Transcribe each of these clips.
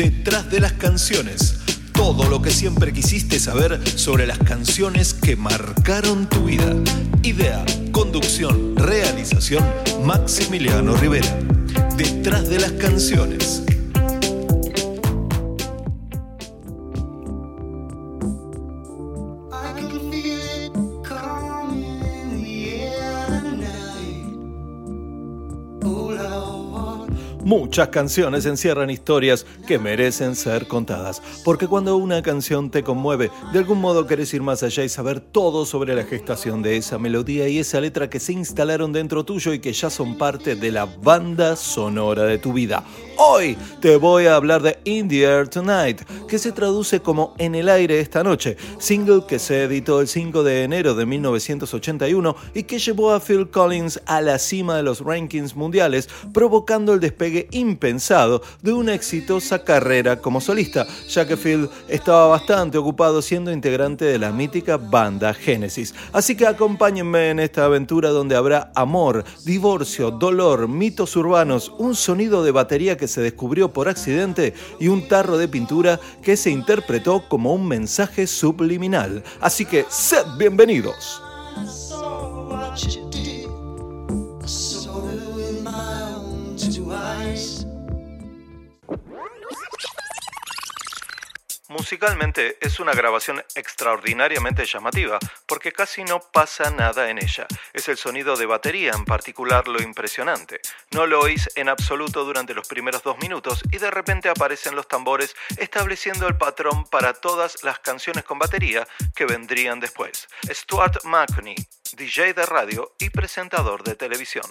Detrás de las canciones. Todo lo que siempre quisiste saber sobre las canciones que marcaron tu vida. Idea, conducción, realización, Maximiliano Rivera. Detrás de las canciones. Muchas canciones encierran historias que merecen ser contadas, porque cuando una canción te conmueve, de algún modo querés ir más allá y saber todo sobre la gestación de esa melodía y esa letra que se instalaron dentro tuyo y que ya son parte de la banda sonora de tu vida. Hoy te voy a hablar de In the Air Tonight, que se traduce como En el aire esta noche, single que se editó el 5 de enero de 1981 y que llevó a Phil Collins a la cima de los rankings mundiales, provocando el despegue impensado de una exitosa carrera como solista, ya que Phil estaba bastante ocupado siendo integrante de la mítica banda Genesis. Así que acompáñenme en esta aventura donde habrá amor, divorcio, dolor, mitos urbanos, un sonido de batería que se descubrió por accidente y un tarro de pintura que se interpretó como un mensaje subliminal. Así que sed bienvenidos. Musicalmente es una grabación extraordinariamente llamativa porque casi no pasa nada en ella. Es el sonido de batería en particular lo impresionante. No lo oís en absoluto durante los primeros dos minutos y de repente aparecen los tambores estableciendo el patrón para todas las canciones con batería que vendrían después. Stuart McNee, DJ de radio y presentador de televisión.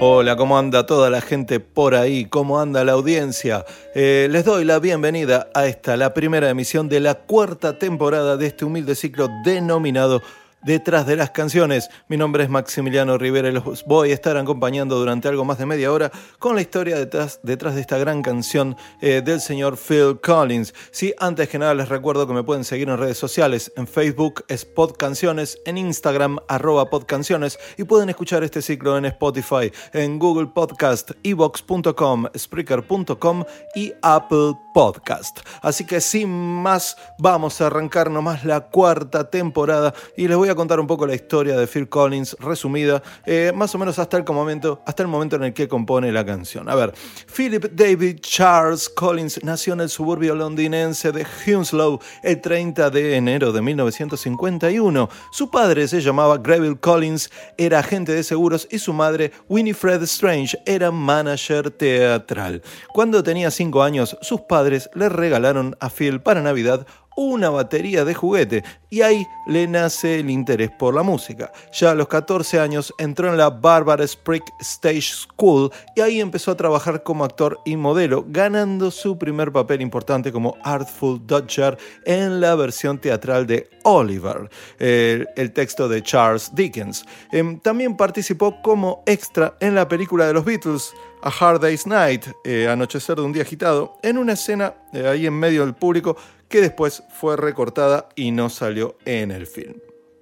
Hola, ¿cómo anda toda la gente por ahí? ¿Cómo anda la audiencia? Eh, les doy la bienvenida a esta, la primera emisión de la cuarta temporada de este humilde ciclo denominado detrás de las canciones. Mi nombre es Maximiliano Rivera y los voy a estar acompañando durante algo más de media hora con la historia detrás, detrás de esta gran canción eh, del señor Phil Collins. Sí, antes que nada les recuerdo que me pueden seguir en redes sociales. En Facebook es Podcanciones, en Instagram arroba Podcanciones y pueden escuchar este ciclo en Spotify, en Google Podcast, evox.com, Spreaker.com y Apple Podcast. Así que sin más, vamos a arrancar nomás la cuarta temporada y les voy a contar un poco la historia de Phil Collins resumida, eh, más o menos hasta el, momento, hasta el momento en el que compone la canción. A ver, Philip David Charles Collins nació en el suburbio londinense de Hounslow el 30 de enero de 1951. Su padre se llamaba Greville Collins, era agente de seguros y su madre, Winifred Strange, era manager teatral. Cuando tenía 5 años, sus padres le regalaron a Phil para Navidad una batería de juguete y ahí le nace el interés por la música. Ya a los 14 años entró en la Barbara Sprague Stage School y ahí empezó a trabajar como actor y modelo, ganando su primer papel importante como Artful Dodger en la versión teatral de Oliver, el, texto de Charles Dickens. Em, también participó como extra en la película de los Beatles, A Hard Day's Night, eh, Anochecer de un día agitado, en una escena eh, ahí en medio del público que después fue recortada y no salió en el film.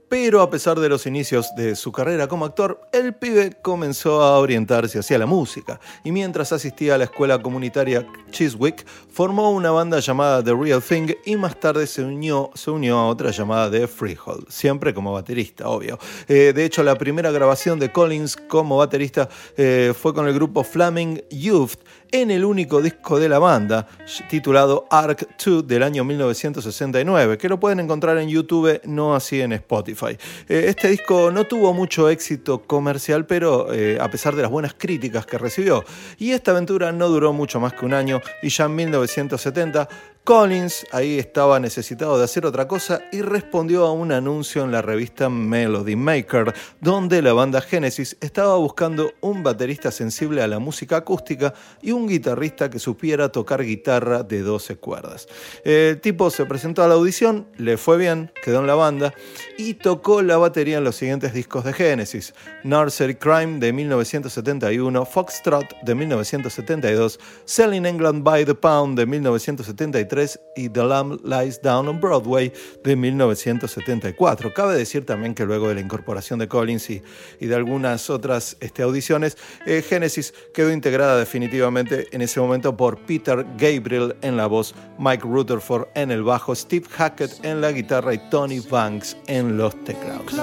Pero a pesar de los inicios de su carrera como actor, el pibe comenzó a orientarse hacia la música y mientras asistía a la escuela comunitaria Chiswick, formó una banda llamada The Real Thing y más tarde se unió, se unió a otra llamada The Freehold, siempre como baterista, obvio. Eh, de hecho, la primera grabación de Collins como baterista eh, fue con el grupo Flaming Youth en el único disco de la banda, titulado Arc 2 del año 1969, que lo pueden encontrar en YouTube, no así en Spotify. Eh, este disco no tuvo mucho éxito comercial, pero eh, a pesar de las buenas críticas que recibió, y esta aventura no duró mucho más que un año, y ya en 1970 Collins ahí estaba necesitado de hacer otra cosa y respondió a un anuncio en la revista Melody Maker, donde la banda Genesis estaba buscando un baterista sensible a la música acústica y un guitarrista que supiera tocar guitarra de 12 cuerdas. El tipo se presentó a la audición, le fue bien, quedó en la banda y tocó la batería en los siguientes discos de Genesis: Nursery Crime de 1971, Foxtrot de 1972, Selling England by the Pound de 1973, 1973 y The Lamb Lies Down on Broadway de 1974. Cabe decir también que luego de la incorporación de Collins y, de algunas otras este, audiciones, eh, Genesis quedó integrada definitivamente en ese momento por Peter Gabriel en la voz, Mike Rutherford en el bajo, Steve Hackett en la guitarra y Tony Banks en los teclados.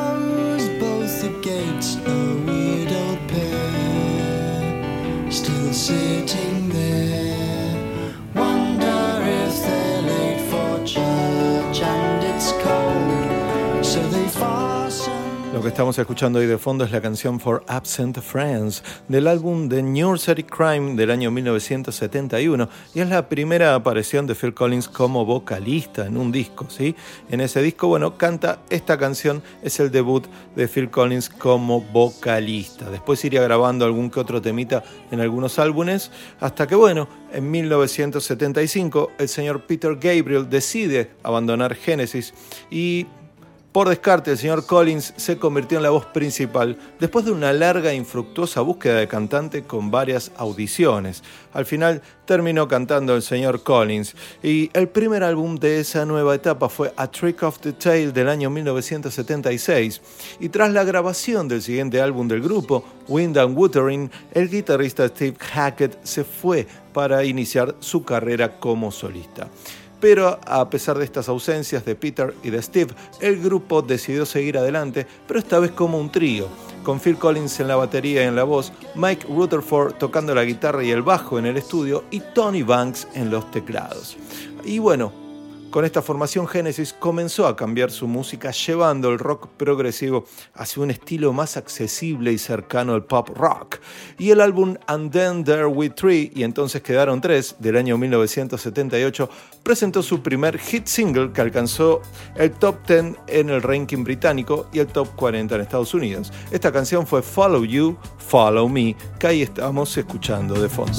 Lo que estamos escuchando hoy de fondo es la canción For Absent Friends del álbum The Nursery Crime del año 1971 y es la primera aparición de Phil Collins como vocalista en un disco, ¿sí? En ese disco, bueno, canta esta canción, es el debut de Phil Collins como vocalista. Después iría grabando algún que otro temita en algunos álbumes hasta que, bueno, en 1975 el señor Peter Gabriel decide abandonar Genesis y por descarte, el señor Collins se convirtió en la voz principal después de una larga e infructuosa búsqueda de cantante con varias audiciones. Al final terminó cantando el señor Collins y el primer álbum de esa nueva etapa fue A Trick of the Tail del año 1976 y tras la grabación del siguiente álbum del grupo, Wind and Wuthering, el guitarrista Steve Hackett se fue para iniciar su carrera como solista. Pero a pesar de estas ausencias de Peter y de Steve, el grupo decidió seguir adelante, pero esta vez como un trío, con Phil Collins en la batería y en la voz, Mike Rutherford tocando la guitarra y el bajo en el estudio y Tony Banks en los teclados. Y bueno, con esta formación Genesis comenzó a cambiar su música llevando el rock progresivo hacia un estilo más accesible y cercano al pop rock. Y el álbum And Then There We Three, y entonces quedaron tres, del año 1978, presentó su primer hit single que alcanzó el top 10 en el ranking británico y el top 40 en Estados Unidos. Esta canción fue Follow You, Follow Me, que ahí estamos escuchando de fondo.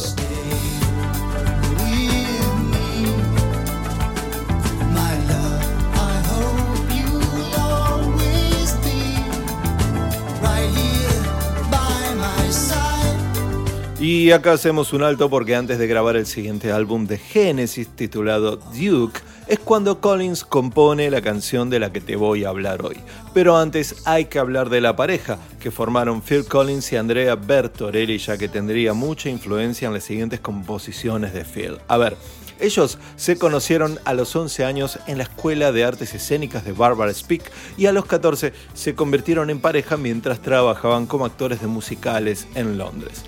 Y acá hacemos un alto porque antes de grabar el siguiente álbum de Genesis titulado Duke, es cuando Collins compone la canción de la que te voy a hablar hoy. Pero antes hay que hablar de la pareja que formaron Phil Collins y Andrea Bertorelli, ya que tendría mucha influencia en las siguientes composiciones de Phil. A ver, ellos se conocieron a los 11 años en la Escuela de Artes Escénicas de Barbara Speak y a los 14 se convirtieron en pareja mientras trabajaban como actores de musicales en Londres.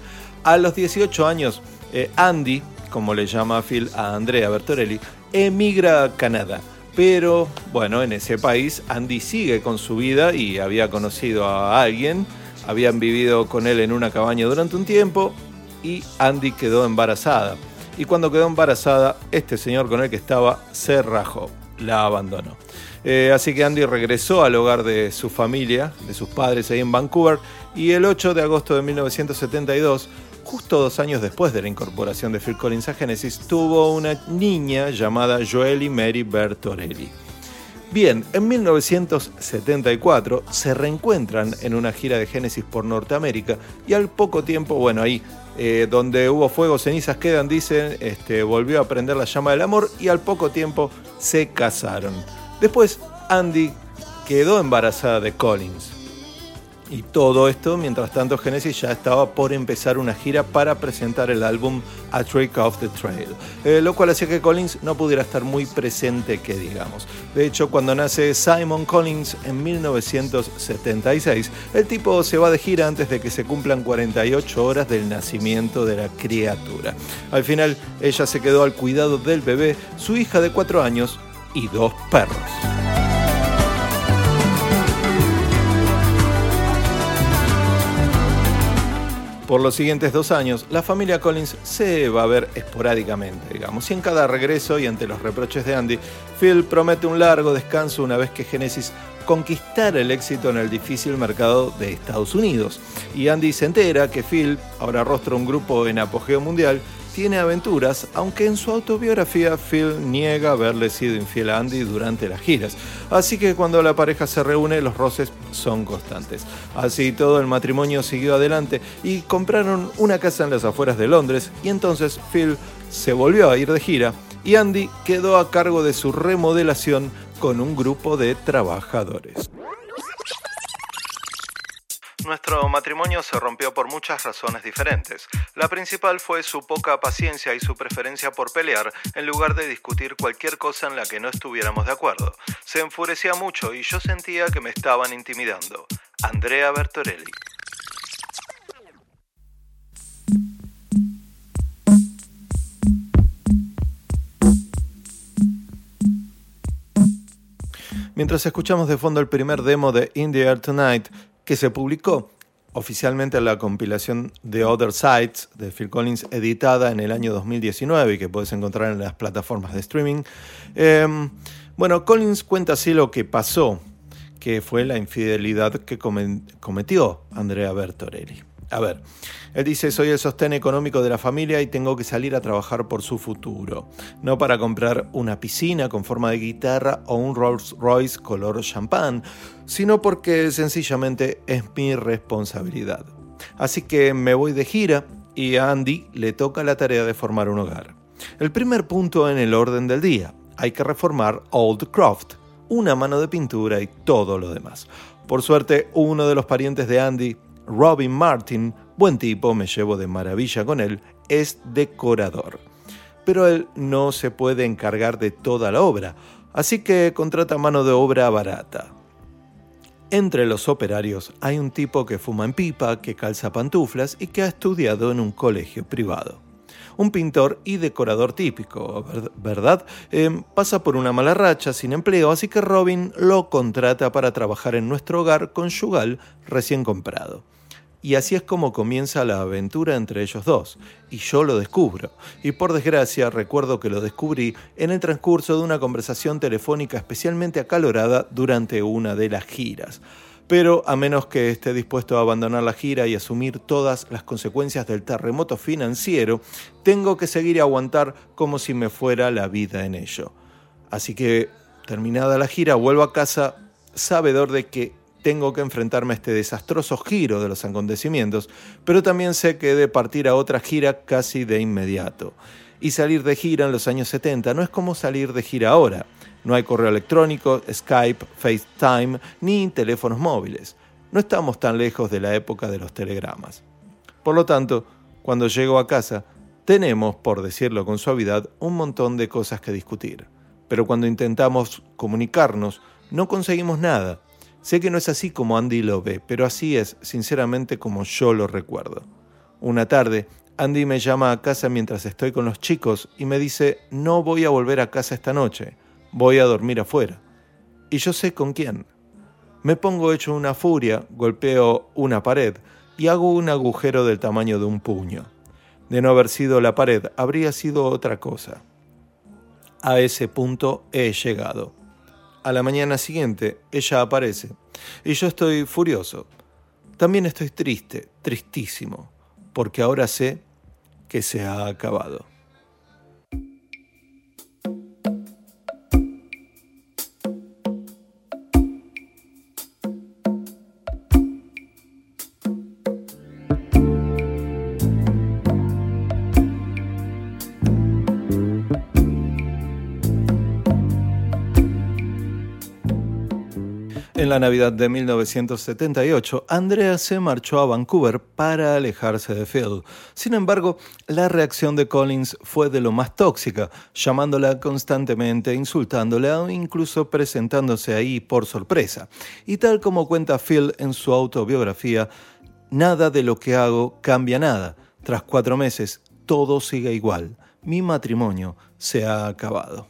A los 18 años, eh, Andy, como le llama Phil a Andrea Bertorelli, emigra a Canadá. Pero bueno, en ese país Andy sigue con su vida y había conocido a alguien, habían vivido con él en una cabaña durante un tiempo y Andy quedó embarazada. Y cuando quedó embarazada, este señor con el que estaba se rajó, la abandonó. Eh, así que Andy regresó al hogar de su familia, de sus padres ahí en Vancouver, y el 8 de agosto de 1972 justo dos años después de la incorporación de Phil Collins a Genesis, tuvo una niña llamada Joely Mary Bertorelli. Bien, en 1974 se reencuentran en una gira de Genesis por Norteamérica y al poco tiempo, bueno, ahí eh, donde hubo fuego, cenizas quedan, dicen, este, volvió a prender la llama del amor y al poco tiempo se casaron. Después, Andy quedó embarazada de Collins. Y todo esto, mientras tanto, Genesis ya estaba por empezar una gira para presentar el álbum A Trick of the Trail, eh, lo cual hacía que Collins no pudiera estar muy presente, que digamos. De hecho, cuando nace Simon Collins en 1976, el tipo se va de gira antes de que se cumplan 48 horas del nacimiento de la criatura. Al final, ella se quedó al cuidado del bebé, su hija de 4 años y dos perros. Por los siguientes dos años, la familia Collins se va a ver esporádicamente, digamos, y en cada regreso y ante los reproches de Andy, Phil promete un largo descanso una vez que Genesis conquistara el éxito en el difícil mercado de Estados Unidos. Y Andy se entera que Phil ahora rostra un grupo en apogeo mundial tiene aventuras, aunque en su autobiografía Phil niega haberle sido infiel a Andy durante las giras. Así que cuando la pareja se reúne, los roces son constantes. Así todo el matrimonio siguió adelante y compraron una casa en las afueras de Londres y entonces Phil se volvió a ir de gira y Andy quedó a cargo de su remodelación con un grupo de trabajadores. Nuestro matrimonio se rompió por muchas razones diferentes. La principal fue su poca paciencia y su preferencia por pelear en lugar de discutir cualquier cosa en la que no estuviéramos de acuerdo. Se enfurecía mucho y yo sentía que me estaban intimidando. Andrea Bertorelli. Mientras escuchamos de fondo el primer demo de In the Air Tonight, que se publicó oficialmente en la compilación The Other Sides de Phil Collins, editada en el año 2019 y que puedes encontrar en las plataformas de streaming. Em, bueno, Collins cuenta así lo que pasó, que fue la infidelidad que cometió Andrea Bertorelli. A ver, él dice, soy el sostén económico de la familia y tengo que salir a trabajar por su futuro, no para comprar una piscina con forma de guitarra o un Rolls Royce color champán, sino porque sencillamente es mi responsabilidad. Así que me voy de gira y a Andy le toca la tarea de formar un hogar. El primer punto en el orden del día, hay que reformar Old Croft, una mano de pintura y todo lo demás. Por suerte, uno de los parientes de Andy Robin Martin, buen tipo, me llevo de maravilla con él, es decorador. Pero él no se puede encargar de toda la obra, así que contrata mano de obra barata. Entre los operarios hay un tipo que fuma en pipa, que calza pantuflas y que ha estudiado en un colegio privado. Un pintor y decorador típico, ¿verdad? Em, pasa por una mala racha sin empleo, así que Robin lo contrata para trabajar en nuestro hogar conyugal recién comprado. Y así es como comienza la aventura entre ellos dos, y yo lo descubro. Y por desgracia recuerdo que lo descubrí en el transcurso de una conversación telefónica especialmente acalorada durante una de las giras. Pero a menos que esté dispuesto a abandonar la gira y asumir todas las consecuencias del terremoto financiero, tengo que seguir y aguantar como si me fuera la vida en ello. Así que, terminada la gira, vuelvo a casa sabedor de que tengo que enfrentarme a este desastroso giro de los acontecimientos, pero también sé que he de partir a otra gira casi de inmediato. Y salir de gira en los años 70 no es como salir de gira ahora. No hay correo electrónico, Skype, FaceTime, ni teléfonos móviles. No estamos tan lejos de la época de los telegramas. Por lo tanto, cuando llego a casa, tenemos, por decirlo con suavidad, un montón de cosas que discutir. Pero cuando intentamos comunicarnos, no conseguimos nada Sé que no es así como Andy lo ve, pero así es, sinceramente, como yo lo recuerdo. Una tarde, Andy me llama a casa mientras estoy con los chicos y me dice, no voy a volver a casa esta noche, voy a dormir afuera. Y yo sé con quién. Me pongo hecho una furia, golpeo una pared y hago un agujero del tamaño de un puño. De no haber sido la pared, habría sido otra cosa. A ese punto he llegado. A la mañana siguiente, ella aparece y yo estoy furioso. También estoy triste, tristísimo, porque ahora sé que se ha acabado. En la Navidad de 1978, Andrea se marchó a Vancouver para alejarse de Phil. Sin embargo, la reacción de Collins fue de lo más tóxica, llamándola constantemente, insultándola o incluso presentándose ahí por sorpresa. Y tal como cuenta Phil en su autobiografía, nada de lo que hago cambia nada. Tras cuatro meses, todo sigue igual. Mi matrimonio se ha acabado.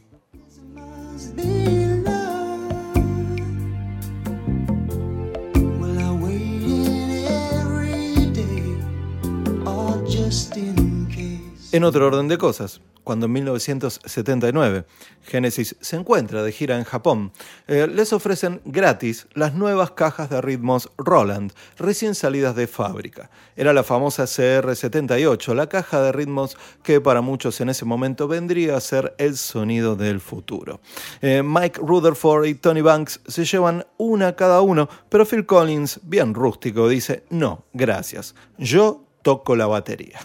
En otro orden de cosas, cuando en 1979 Genesis se encuentra de gira en Japón, eh, les ofrecen gratis las nuevas cajas de ritmos Roland, recién salidas de fábrica. Era la famosa CR78, la caja de ritmos que para muchos en ese momento vendría a ser el sonido del futuro. Eh, Mike Rutherford y Tony Banks se llevan una cada uno, pero Phil Collins, bien rústico, dice, no, gracias, yo toco la batería.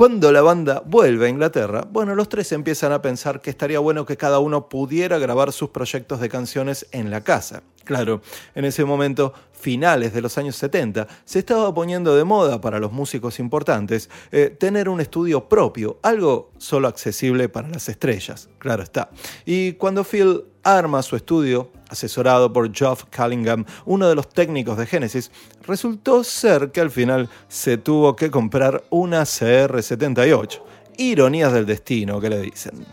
Cuando la banda vuelve a Inglaterra, bueno, los tres empiezan a pensar que estaría bueno que cada uno pudiera grabar sus proyectos de canciones en la casa. Claro, en ese momento, finales de los años 70, se estaba poniendo de moda para los músicos importantes eh, tener un estudio propio, algo solo accesible para las estrellas, claro está. Y cuando Phil arma su estudio, asesorado por Geoff Callingham, uno de los técnicos de Genesis, resultó ser que al final se tuvo que comprar una CR78. Ironías del destino, que le dicen.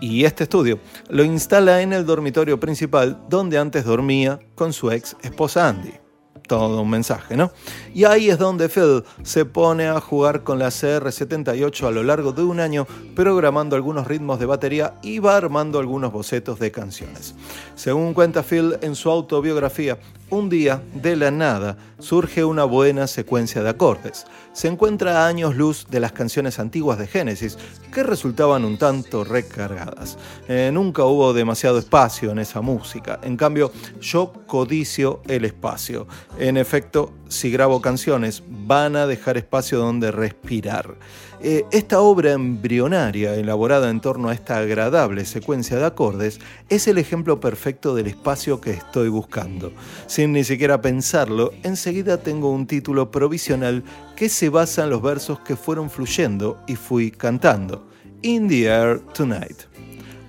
Y este estudio lo instala en el dormitorio principal donde antes dormía con su ex esposa Andy todo un mensaje, ¿no? Y ahí es donde Phil se pone a jugar con la CR78 a lo largo de un año, programando algunos ritmos de batería y va armando algunos bocetos de canciones. Según cuenta Phil en su autobiografía, un día, de la nada, surge una buena secuencia de acordes. Se encuentra a años luz de las canciones antiguas de Génesis, que resultaban un tanto recargadas. Eh, nunca hubo demasiado espacio en esa música. En cambio, yo codicio el espacio. En efecto, si grabo canciones, van a dejar espacio donde respirar. Eh, esta obra embrionaria, elaborada en torno a esta agradable secuencia de acordes, es el ejemplo perfecto del espacio que estoy buscando. Sin ni siquiera pensarlo, enseguida tengo un título provisional que se basa en los versos que fueron fluyendo y fui cantando. In the Air Tonight.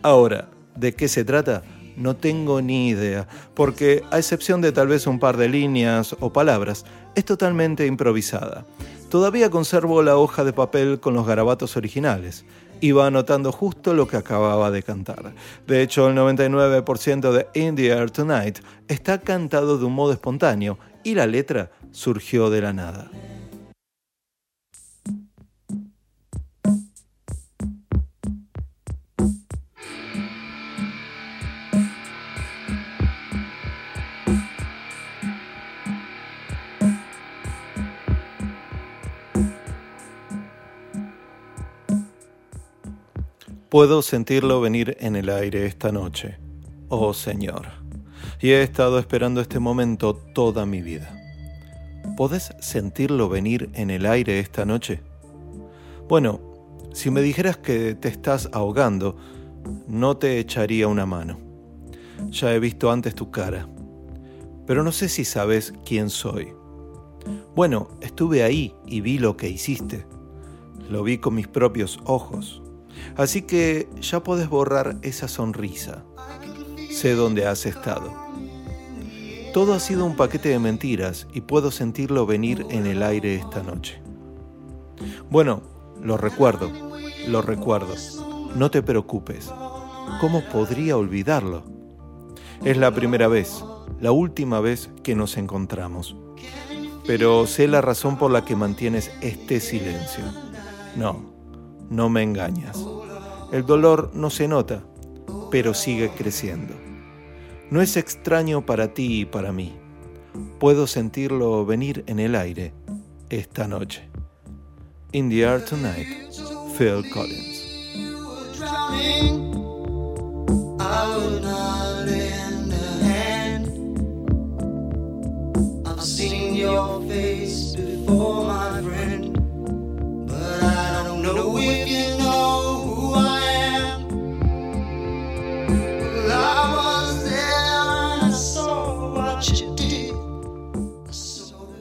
Ahora, ¿de qué se trata? No tengo ni idea, porque a excepción de tal vez un par de líneas o palabras, es totalmente improvisada. Todavía conservo la hoja de papel con los garabatos originales. Iba anotando justo lo que acababa de cantar. De hecho, el 99% de In the Air Tonight está cantado de un modo espontáneo y la letra surgió de la nada. Puedo sentirlo venir en el aire esta noche, oh Señor, y he estado esperando este momento toda mi vida. ¿Podés sentirlo venir en el aire esta noche? Bueno, si me dijeras que te estás ahogando, no te echaría una mano. Ya he visto antes tu cara, pero no sé si sabes quién soy. Bueno, estuve ahí y vi lo que hiciste. Lo vi con mis propios ojos. Así que ya puedes borrar esa sonrisa. Sé dónde has estado. Todo ha sido un paquete de mentiras y puedo sentirlo venir en el aire esta noche. Bueno, lo recuerdo, lo recuerdo. No te preocupes. ¿Cómo podría olvidarlo? Es la primera vez, la última vez que nos encontramos. Pero sé la razón por la que mantienes este silencio. No, no me engañas. El dolor no se nota, pero sigue creciendo. No es extraño para ti y para mí. Puedo sentirlo venir en el aire esta noche. In the Air Tonight, Phil Collins.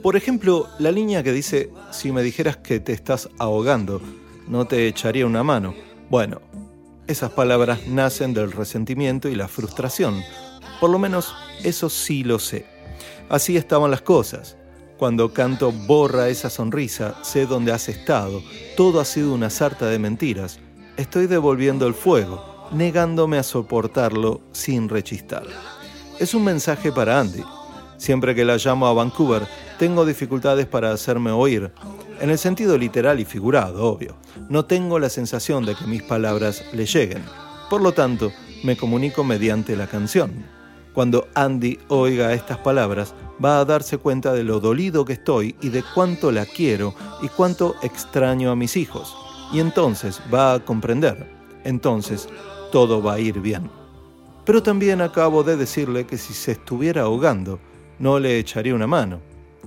Por ejemplo, la línea que dice, si me dijeras que te estás ahogando, no te echaría una mano. Bueno, esas palabras nacen del resentimiento y la frustración. Por lo menos eso sí lo sé. Así estaban las cosas. Cuando canto borra esa sonrisa, sé dónde has estado, todo ha sido una sarta de mentiras. Estoy devolviendo el fuego, negándome a soportarlo sin rechistar. Es un mensaje para Andy. Siempre que la llamo a Vancouver, tengo dificultades para hacerme oír, en el sentido literal y figurado, obvio. No tengo la sensación de que mis palabras le lleguen. Por lo tanto, me comunico mediante la canción. Cuando Andy oiga estas palabras, va a darse cuenta de lo dolido que estoy y de cuánto la quiero y cuánto extraño a mis hijos. Y entonces va a comprender. Entonces, todo va a ir bien. pero también acabo de decirle que si se estuviera ahogando, no le echaría una mano.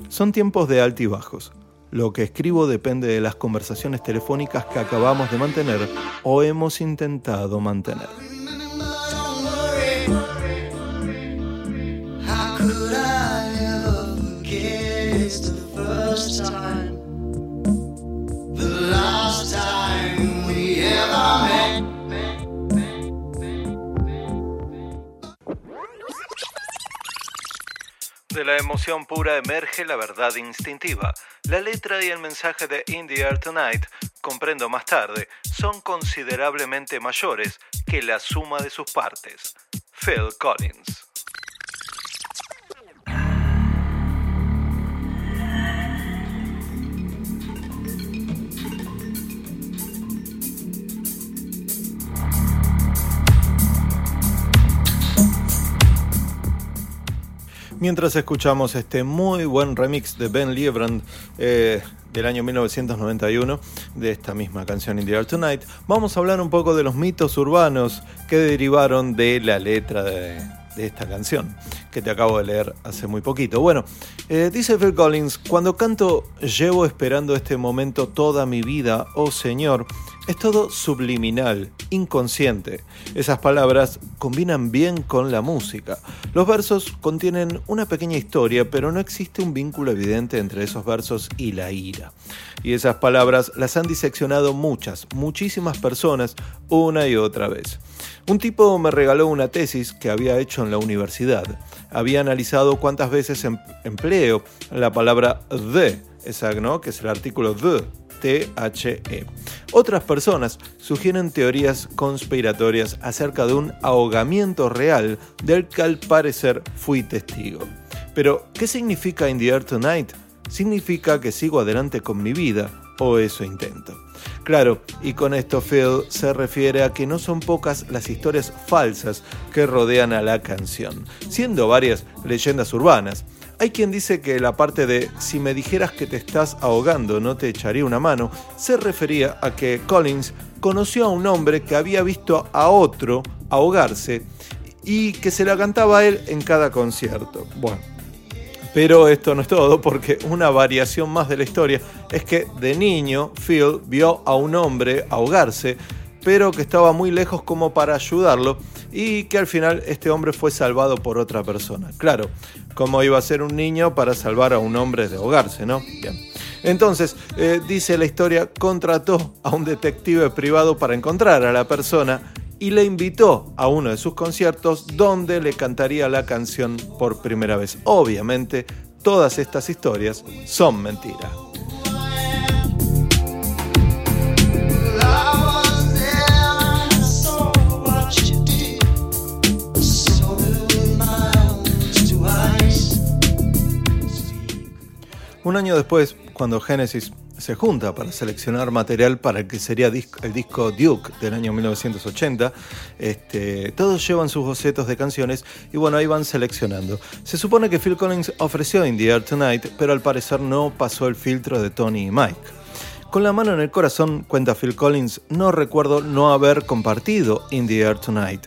Son tiempos de altibajos. Lo que escribo depende de las conversaciones telefónicas que acabamos de mantener o hemos intentado mantener. De la emoción pura emerge la verdad instintiva. La letra y el mensaje de In the Air Tonight, comprendo más tarde, son considerablemente mayores que la suma de sus partes. Phil Collins. Mientras escuchamos este muy buen remix de Ben Liebrand eh, del año 1991 de esta misma canción In the Tonight, vamos a hablar un poco de los mitos urbanos que derivaron de la letra de, esta canción que te acabo de leer hace muy poquito. Bueno, eh, dice Phil Collins, cuando canto llevo esperando este momento toda mi vida, oh Señor, es todo subliminal, inconsciente. Esas palabras combinan bien con la música. Los versos contienen una pequeña historia, pero no existe un vínculo evidente entre esos versos y la ira. Y esas palabras las han diseccionado muchas, muchísimas personas una y otra vez. Un tipo me regaló una tesis que había hecho en la universidad. Había analizado cuántas veces em-, empleo la palabra the, esa, que es el artículo the THE. Otras personas sugieren teorías conspiratorias acerca de un ahogamiento real del que al parecer fui testigo. Pero, ¿qué significa In the Air Tonight? Significa que sigo adelante con mi vida, o eso intento. Claro, y con esto Phil se refiere a que no son pocas las historias falsas que rodean a la canción, siendo varias leyendas urbanas. Hay quien dice que la parte de si me dijeras que te estás ahogando no te echaría una mano se refería a que Collins conoció a un hombre que había visto a otro ahogarse y que se la cantaba a él en cada concierto. Bueno, pero esto no es todo porque una variación más de la historia es que de niño Phil vio a un hombre ahogarse pero que estaba muy lejos como para ayudarlo y que al final este hombre fue salvado por otra persona. Claro, como iba a ser un niño para salvar a un hombre de ahogarse, ¿no? Bien. Entonces, eh, dice la historia, contrató a un detective privado para encontrar a la persona y le invitó a uno de sus conciertos donde le cantaría la canción por primera vez. Obviamente, todas estas historias son mentiras. Un año después, cuando Genesis se junta para seleccionar material para el que sería el disco Duke del año 1980. Este, todos llevan sus bocetos de canciones y bueno, ahí van seleccionando. Se supone que Phil Collins ofreció In the Air Tonight, pero al parecer no pasó el filtro de Tony y Mike. Con la mano en el corazón, cuenta Phil Collins, no recuerdo no haber compartido In the Air Tonight.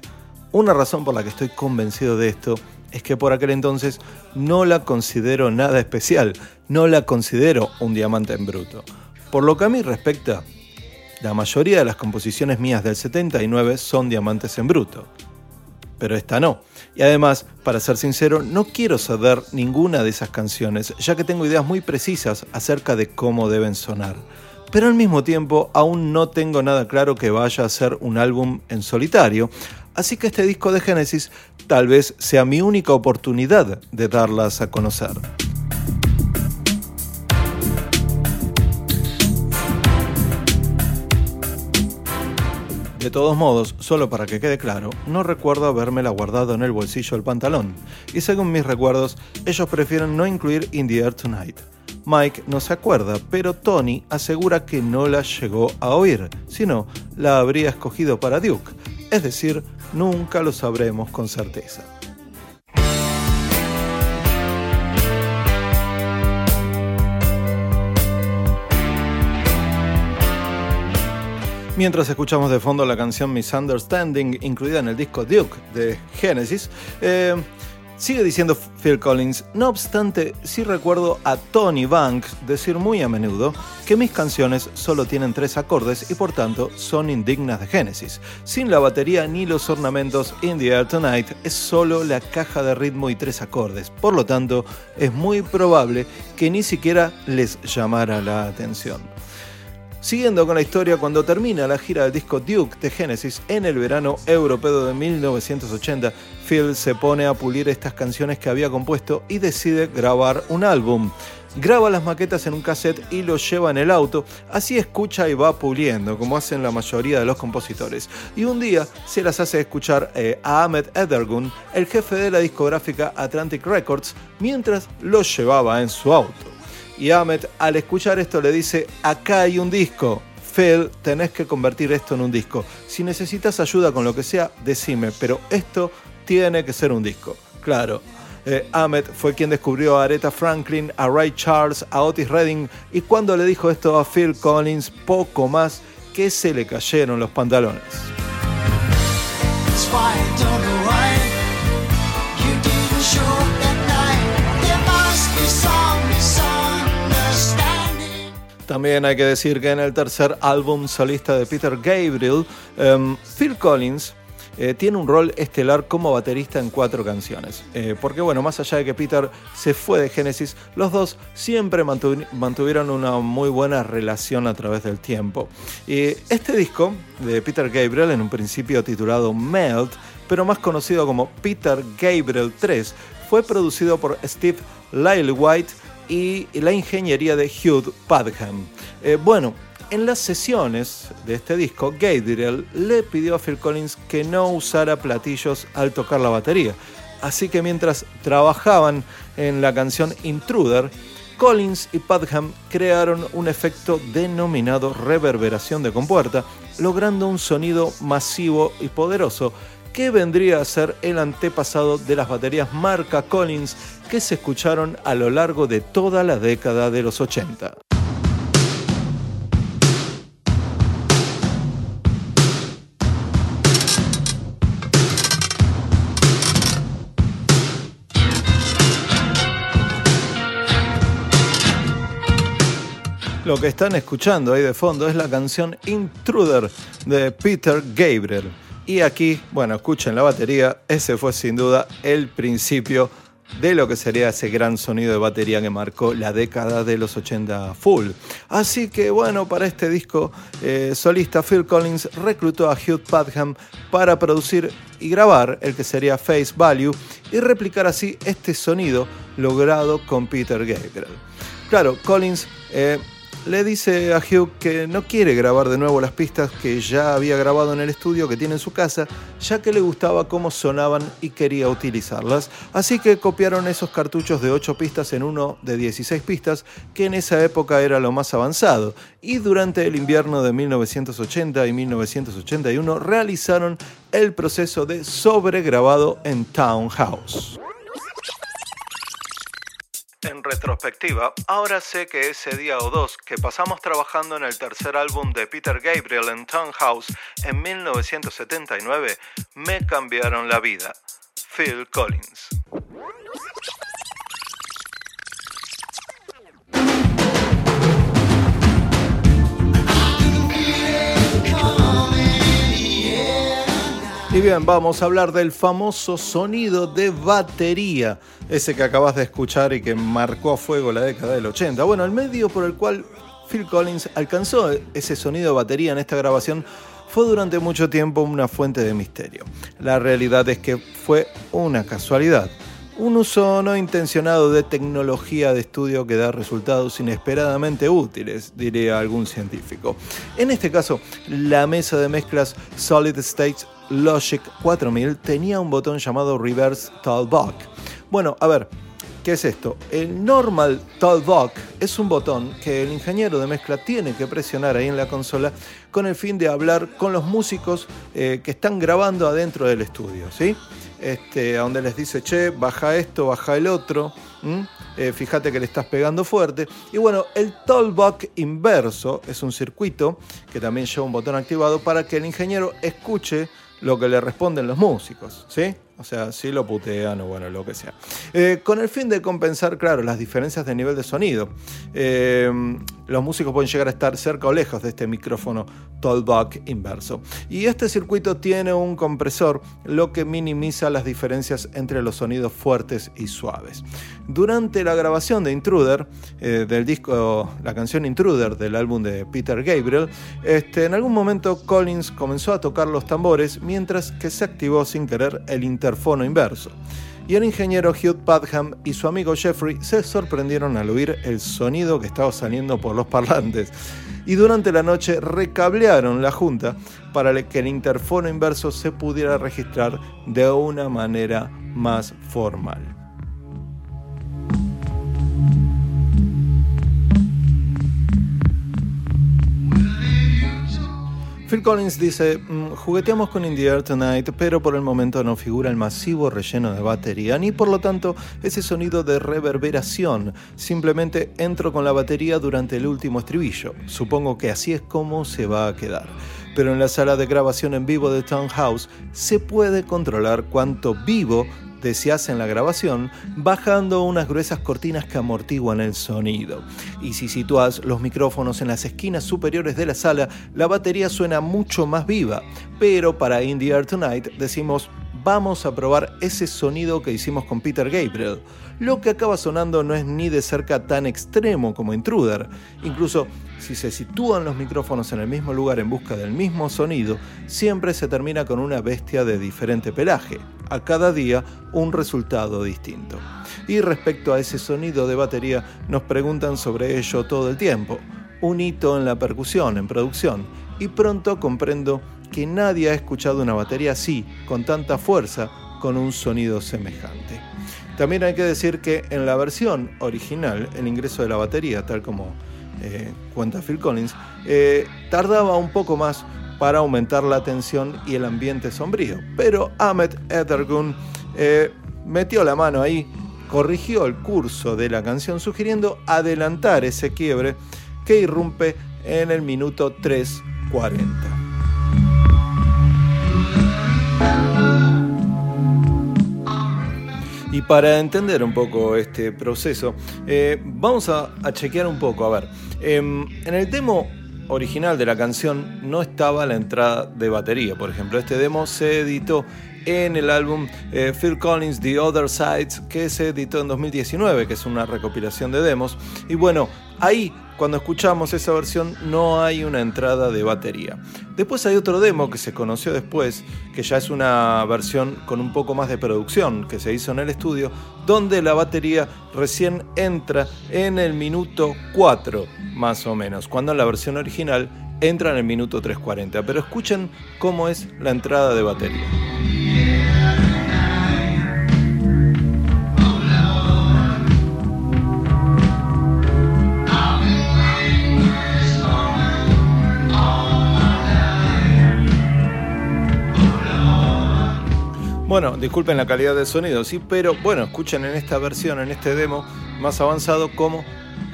Una razón por la que estoy convencido de esto es que por aquel entonces no la considero nada especial, no la considero un diamante en bruto. Por lo que a mí respecta, la mayoría de las composiciones mías del 79 son diamantes en bruto. Pero esta no. Y además, para ser sincero, no quiero ceder ninguna de esas canciones, ya que tengo ideas muy precisas acerca de cómo deben sonar. Pero al mismo tiempo, aún no tengo nada claro que vaya a ser un álbum en solitario, Así que este disco de Genesis tal vez sea mi única oportunidad de darlas a conocer. De todos modos, solo para que quede claro, no recuerdo habérmela guardado en el bolsillo del pantalón, y según mis recuerdos, ellos prefieren no incluir In the Air Tonight. Mike no se acuerda, pero Tony asegura que no la llegó a oír, sino la habría escogido para Duke, es decir, nunca lo sabremos con certeza. Mientras escuchamos de fondo la canción Misunderstanding, incluida en el disco Duke de Genesis, eh, sigue diciendo Phil Collins, no obstante, sí recuerdo a Tony Banks decir muy a menudo que mis canciones solo tienen tres acordes y por tanto son indignas de Genesis. Sin la batería ni los ornamentos In the Air Tonight es solo la caja de ritmo y tres acordes, por lo tanto es muy probable que ni siquiera les llamara la atención. Siguiendo con la historia, cuando termina la gira del disco Duke de Genesis en el verano europeo de 1980, Phil se pone a pulir estas canciones que había compuesto y decide grabar un álbum. Graba las maquetas en un cassette y lo lleva en el auto, así escucha y va puliendo, como hacen la mayoría de los compositores. Y un día se las hace escuchar eh, a Ahmed Edergun, el jefe de la discográfica Atlantic Records, mientras lo llevaba en su auto. Y Ahmed al escuchar esto le dice, acá hay un disco. Phil, tenés que convertir esto en un disco. Si necesitas ayuda con lo que sea, decime, pero esto tiene que ser un disco. Claro, eh, Ahmed fue quien descubrió a Aretha Franklin, a Ray Charles, a Otis Redding y cuando le dijo esto a Phil Collins, poco más que se le cayeron los pantalones. También hay que decir que en el tercer álbum solista de Peter Gabriel, em, Phil Collins eh, tiene un rol estelar como baterista en cuatro canciones. Eh, porque bueno, más allá de que Peter se fue de Genesis, los dos siempre mantuvieron una muy buena relación a través del tiempo. Este disco de Peter Gabriel, en un principio titulado Melt, pero más conocido como Peter Gabriel 3, fue producido por Steve Lillywhite y la ingeniería de Hugh Padgham. Eh, bueno, en las sesiones de este disco, Gabriel le pidió a Phil Collins que no usara platillos al tocar la batería. Así que mientras trabajaban en la canción Intruder, Collins y Padgham crearon un efecto denominado reverberación de compuerta, logrando un sonido masivo y poderoso que vendría a ser el antepasado de las baterías marca Collins que se escucharon a lo largo de toda la década de los 80. Lo que están escuchando ahí de fondo es la canción Intruder de Peter Gabriel. Y aquí, bueno, escuchen la batería, ese fue sin duda el principio de lo que sería ese gran sonido de batería que marcó la década de los 80 full. Así que bueno, para este disco eh, solista Phil Collins reclutó a Hugh Padgham para producir y grabar el que sería Face Value y replicar así este sonido logrado con Peter Gabriel. Claro, Collins eh, le dice a Hugh que no quiere grabar de nuevo las pistas que ya había grabado en el estudio que tiene en su casa, ya que le gustaba cómo sonaban y quería utilizarlas. Así que copiaron esos cartuchos de 8 pistas en uno de 16 pistas, que en esa época era lo más avanzado. Y durante el invierno de 1980 y 1981 realizaron el proceso de sobregrabado en Townhouse. Retrospectiva, ahora sé que ese día o dos que pasamos trabajando en el tercer álbum de Peter Gabriel en Townhouse en 1979 me cambiaron la vida. Phil Collins. Bien, vamos a hablar del famoso sonido de batería, ese que acabas de escuchar y que marcó a fuego la década del 80. Bueno, el medio por el cual Phil Collins alcanzó ese sonido de batería en esta grabación fue durante mucho tiempo una fuente de misterio. La realidad es que fue una casualidad. Un uso no intencionado de tecnología de estudio que da resultados inesperadamente útiles, diría algún científico. En este caso, la mesa de mezclas Solid State Logic 4000 tenía un botón llamado Reverse Talkback. Bueno, a ver, ¿Qué es esto? El Normal Talkback es un botón que el ingeniero de mezcla tiene que presionar ahí en la consola con el fin de hablar con los músicos eh, que están grabando adentro del estudio, ¿sí? Este, a donde les dice, che, baja esto, baja el otro, eh, fíjate que le estás pegando fuerte. Y bueno, el talkback inverso es un circuito que también lleva un botón activado para que el ingeniero escuche lo que le responden los músicos, ¿sí? O sea, si lo putean o bueno, lo que sea. Eh, con el fin de compensar, claro, las diferencias de nivel de sonido. Eh, los músicos pueden llegar a estar cerca o lejos de este micrófono talkback inverso. Y este circuito tiene un compresor, lo que minimiza las diferencias entre los sonidos fuertes y suaves. Durante la grabación de Intruder, eh, del disco, la canción Intruder del álbum de Peter Gabriel, este, en algún momento Collins comenzó a tocar los tambores mientras que se activó sin querer el interfono inverso y el ingeniero Hugh Padham y su amigo Jeffrey se sorprendieron al oír el sonido que estaba saliendo por los parlantes y durante la noche recablearon la junta para que el interfono inverso se pudiera registrar de una manera más formal. Phil Collins dice, mm, jugueteamos con In the Air Tonight, pero por el momento no figura el masivo relleno de batería, ni por lo tanto ese sonido de reverberación. Simplemente entro con la batería durante el último estribillo. Supongo que así es como se va a quedar. Pero en la sala de grabación en vivo de Townhouse se puede controlar cuánto vivo se hace en la grabación bajando unas gruesas cortinas que amortiguan el sonido. Y si sitúas los micrófonos en las esquinas superiores de la sala, la batería suena mucho más viva. Pero para In the Air Tonight decimos vamos a probar ese sonido que hicimos con Peter Gabriel. Lo que acaba sonando no es ni de cerca tan extremo como Intruder. Incluso si se sitúan los micrófonos en el mismo lugar en busca del mismo sonido, siempre se termina con una bestia de diferente pelaje. A cada día un resultado distinto. Y respecto a ese sonido de batería, nos preguntan sobre ello todo el tiempo. Un hito en la percusión, en producción. Y pronto comprendo que nadie ha escuchado una batería así, con tanta fuerza, con un sonido semejante. También hay que decir que en la versión original, el ingreso de la batería, tal como eh, cuenta Phil Collins, eh, tardaba un poco más para aumentar la tensión y el ambiente sombrío. Pero Ahmed Ethergun eh, metió la mano ahí, corrigió el curso de la canción, sugiriendo adelantar ese quiebre que irrumpe en el minuto 3.40. Y para entender un poco este proceso, eh, vamos a, chequear un poco. A ver, em, en el demo original de la canción no estaba la entrada de batería, por ejemplo. Este demo se editó en el álbum eh, Phil Collins The Other Sides que se editó en 2019, que es una recopilación de demos. Y bueno, ahí cuando escuchamos esa versión no hay una entrada de batería. Después hay otro demo que se conoció después, que ya es una versión con un poco más de producción que se hizo en el estudio, donde la batería recién entra en el minuto 4 más o menos, cuando en la versión original entra en el minuto 3.40. Pero escuchen cómo es la entrada de batería. Bueno, disculpen la calidad del sonido, sí, pero bueno, escuchen en esta versión, en este demo más avanzado, como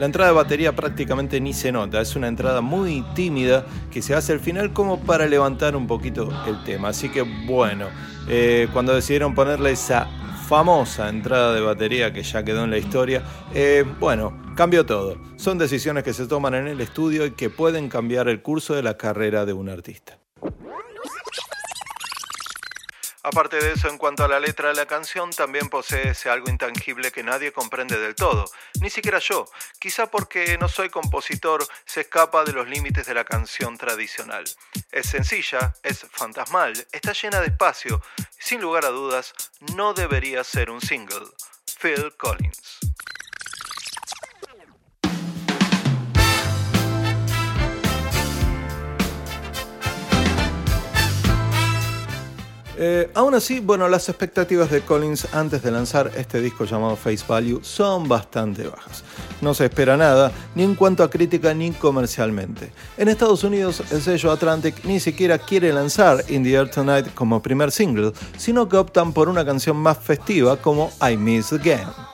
la entrada de batería prácticamente ni se nota. Es una entrada muy tímida que se hace al final como para levantar un poquito el tema. Así que bueno, eh, cuando decidieron ponerle esa famosa entrada de batería que ya quedó en la historia, eh, bueno, cambió todo. Son decisiones que se toman en el estudio y que pueden cambiar el curso de la carrera de un artista. Aparte de eso, en cuanto a la letra de la canción, también posee ese algo intangible que nadie comprende del todo, ni siquiera yo. Quizá porque no soy compositor, se escapa de los límites de la canción tradicional. Es sencilla, es fantasmal, está llena de espacio, sin lugar a dudas, no debería ser un single. Phil Collins. Eh, aún así, bueno, las expectativas de Collins antes de lanzar este disco llamado Face Value son bastante bajas. No se espera nada, ni en cuanto a crítica ni comercialmente. En Estados Unidos, el sello Atlantic ni siquiera quiere lanzar In the Air Tonight como primer single, sino que optan por una canción más festiva como I Miss Again.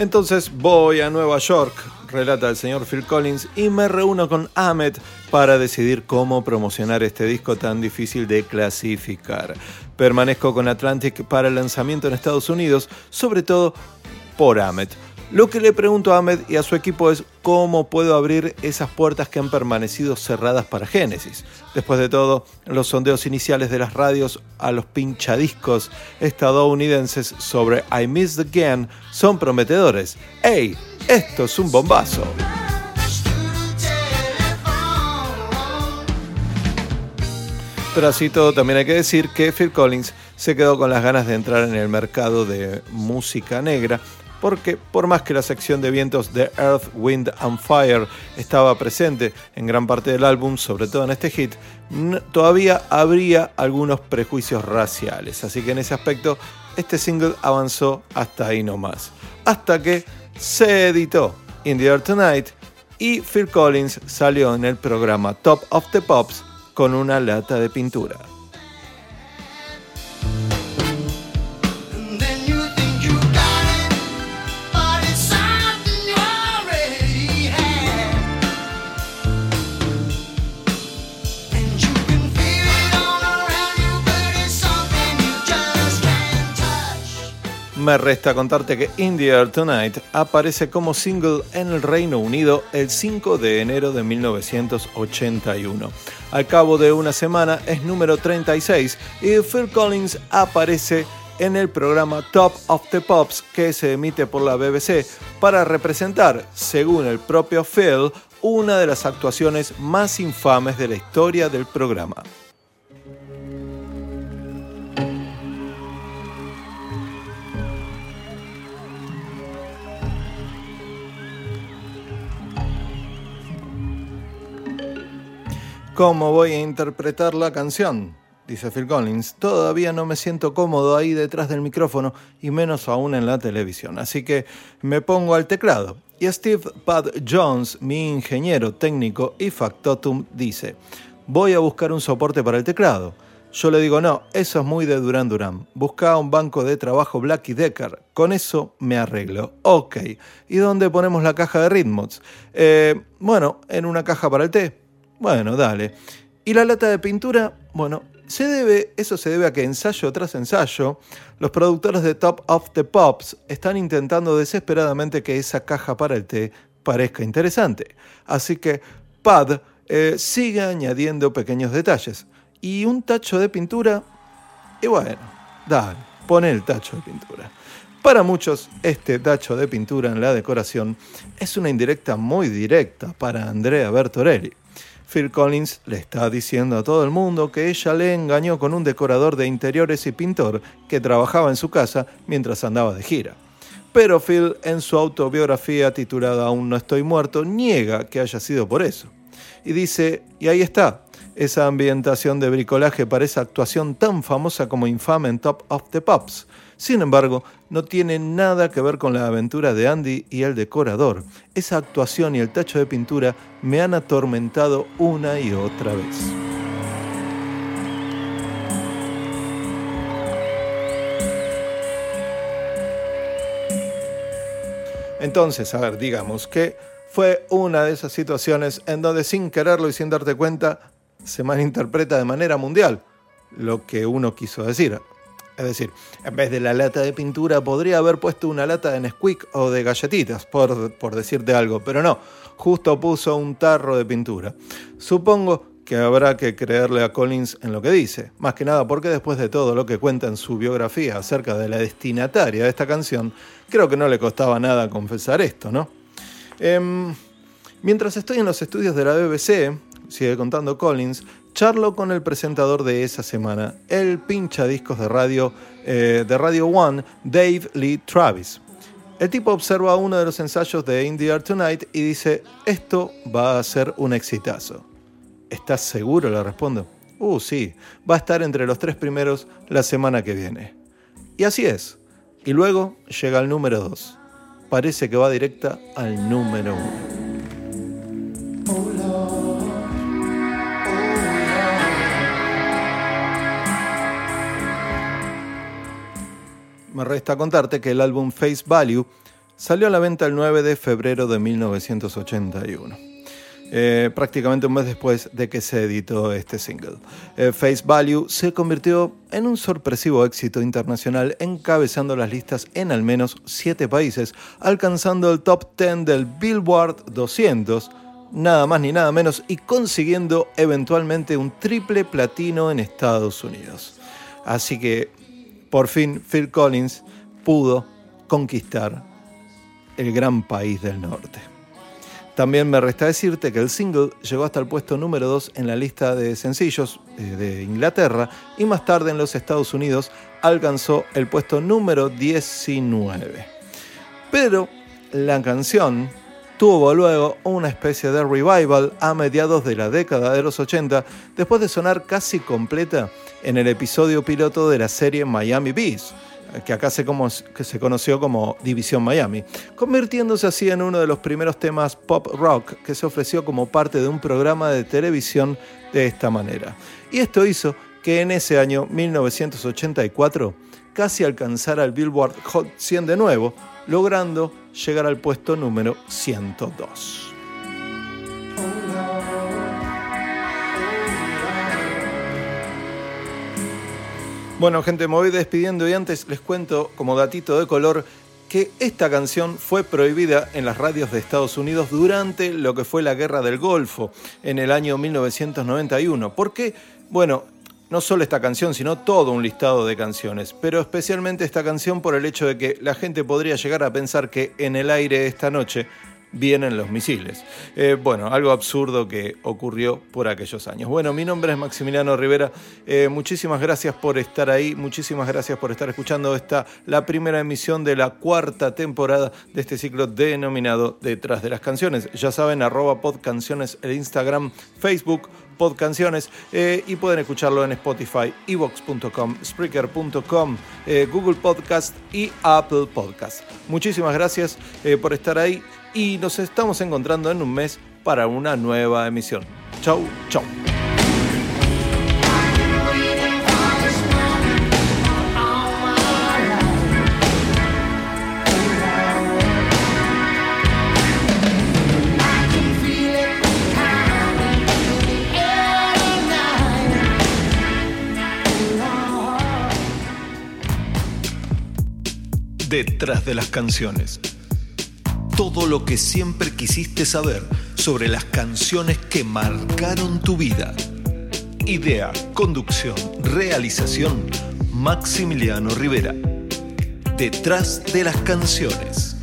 Entonces voy a Nueva York, relata el señor Phil Collins, y me reúno con Ahmed para decidir cómo promocionar este disco tan difícil de clasificar. Permanezco con Atlantic para el lanzamiento en Estados Unidos, sobre todo por Ahmed. Lo que le pregunto a Ahmed y a su equipo es cómo puedo abrir esas puertas que han permanecido cerradas para Genesis. Después de todo, los sondeos iniciales de las radios a los pinchadiscos estadounidenses sobre I Missed Again son prometedores. ¡Ey! Esto es un bombazo. Pero así todo también hay que decir que Phil Collins se quedó con las ganas de entrar en el mercado de música negra porque por más que la sección de vientos de Earth, Wind and Fire estaba presente en gran parte del álbum, sobre todo en este hit, todavía habría algunos prejuicios raciales, así que en ese aspecto este single avanzó hasta ahí nomás, hasta que se editó In the Air Tonight y Phil Collins salió en el programa Top of the Pops con una lata de pintura. Me resta contarte que In the Air Tonight aparece como single en el Reino Unido el 5 de enero de 1981. Al cabo de una semana es número 36 y Phil Collins aparece en el programa Top of the Pops que se emite por la BBC para representar, según el propio Phil, una de las actuaciones más infames de la historia del programa. ¿Cómo voy a interpretar la canción? Dice Phil Collins. Todavía no me siento cómodo ahí detrás del micrófono y menos aún en la televisión. Así que me pongo al teclado. Y Steve Pad Jones, mi ingeniero técnico y factotum, dice, voy a buscar un soporte para el teclado. Yo le digo, no, eso es muy de Duran Duran. Busca un banco de trabajo Black Decker. Con eso me arreglo. Ok. ¿Y dónde ponemos la caja de ritmos? Eh, bueno, en una caja para el té. Bueno, dale. Y la lata de pintura, bueno, se debe, eso se debe a que ensayo tras ensayo, los productores de Top of the Pops están intentando desesperadamente que esa caja para el té parezca interesante. Así que Pad eh, sigue añadiendo pequeños detalles. Y un tacho de pintura, y bueno, dale, pone el tacho de pintura. Para muchos, este tacho de pintura en la decoración es una indirecta muy directa para Andrea Bertorelli. Phil Collins le está diciendo a todo el mundo que ella le engañó con un decorador de interiores y pintor que trabajaba en su casa mientras andaba de gira. Pero Phil, en su autobiografía titulada Aún no estoy muerto, niega que haya sido por eso. Y dice, y ahí está, esa ambientación de bricolaje para esa actuación tan famosa como infame en Top of the Pops. Sin embargo, no tiene nada que ver con la aventura de Andy y el decorador. Esa actuación y el tacho de pintura me han atormentado una y otra vez. Entonces, a ver, digamos que fue una de esas situaciones en donde sin quererlo y sin darte cuenta se malinterpreta de manera mundial lo que uno quiso decir. Es decir, en vez de la lata de pintura podría haber puesto una lata de Nesquik o de galletitas, por, por decirte algo, pero no, justo puso un tarro de pintura. Supongo que habrá que creerle a Collins en lo que dice, más que nada porque después de todo lo que cuenta en su biografía acerca de la destinataria de esta canción, creo que no le costaba nada confesar esto, ¿no? Em, mientras estoy en los estudios de la BBC, sigue contando Collins, charlo con el presentador de esa semana, el pincha discos de radio, eh, de Radio One, Dave Lee Travis. El tipo observa uno de los ensayos de In the Tonight y dice, esto va a ser un exitazo. ¿Estás seguro? Le respondo. Uh, sí, va a estar entre los tres primeros la semana que viene. Y así es. Y luego llega el número 2. Parece que va directa al número 1. Me resta contarte que el álbum Face Value salió a la venta el 9 de febrero de 1981. Eh, prácticamente un mes después de que se editó este single. Eh, Face Value se convirtió en un sorpresivo éxito internacional, encabezando las listas en al menos 7 países, alcanzando el top 10 del Billboard 200, nada más ni nada menos, y consiguiendo eventualmente un triple platino en Estados Unidos. Así que por fin Phil Collins pudo conquistar el gran país del norte. También me resta decirte que el single llegó hasta el puesto número 2 en la lista de sencillos eh, de Inglaterra y más tarde en los Estados Unidos alcanzó el puesto número 19. Pero la canción tuvo luego una especie de revival a mediados de la década de los 80 después de sonar casi completa en el episodio piloto de la serie Miami Beast, que acá se, como, que se conoció como División Miami, convirtiéndose así en uno de los primeros temas pop rock que se ofreció como parte de un programa de televisión de esta manera. Y esto hizo que en ese año 1984 casi alcanzara el Billboard Hot 100 de nuevo, logrando llegar al puesto número 102. Bueno, gente, me voy despidiendo y antes les cuento como datito de color que esta canción fue prohibida en las radios de Estados Unidos durante lo que fue la Guerra del Golfo en el año 1991. ¿Por qué? Bueno, no solo esta canción, sino todo un listado de canciones, pero especialmente esta canción por el hecho de que la gente podría llegar a pensar que en el aire esta noche vienen los misiles. Eh, bueno, algo absurdo que ocurrió por aquellos años. Bueno, mi nombre es Maximiliano Rivera. Eh, muchísimas gracias por estar ahí. Muchísimas gracias por estar escuchando esta, la primera emisión de la cuarta temporada de este ciclo denominado Detrás de las Canciones. Ya saben, arroba podcanciones el Instagram, Facebook, podcanciones eh, y pueden escucharlo en Spotify, evox.com, spreaker.com, Google Podcast y Apple Podcast. Muchísimas gracias por estar ahí y nos estamos encontrando en un mes para una nueva emisión. Chau, chau. Detrás de las canciones todo lo que siempre quisiste saber sobre las canciones que marcaron tu vida. Idea, conducción, realización, Maximiliano Rivera. Detrás de las canciones.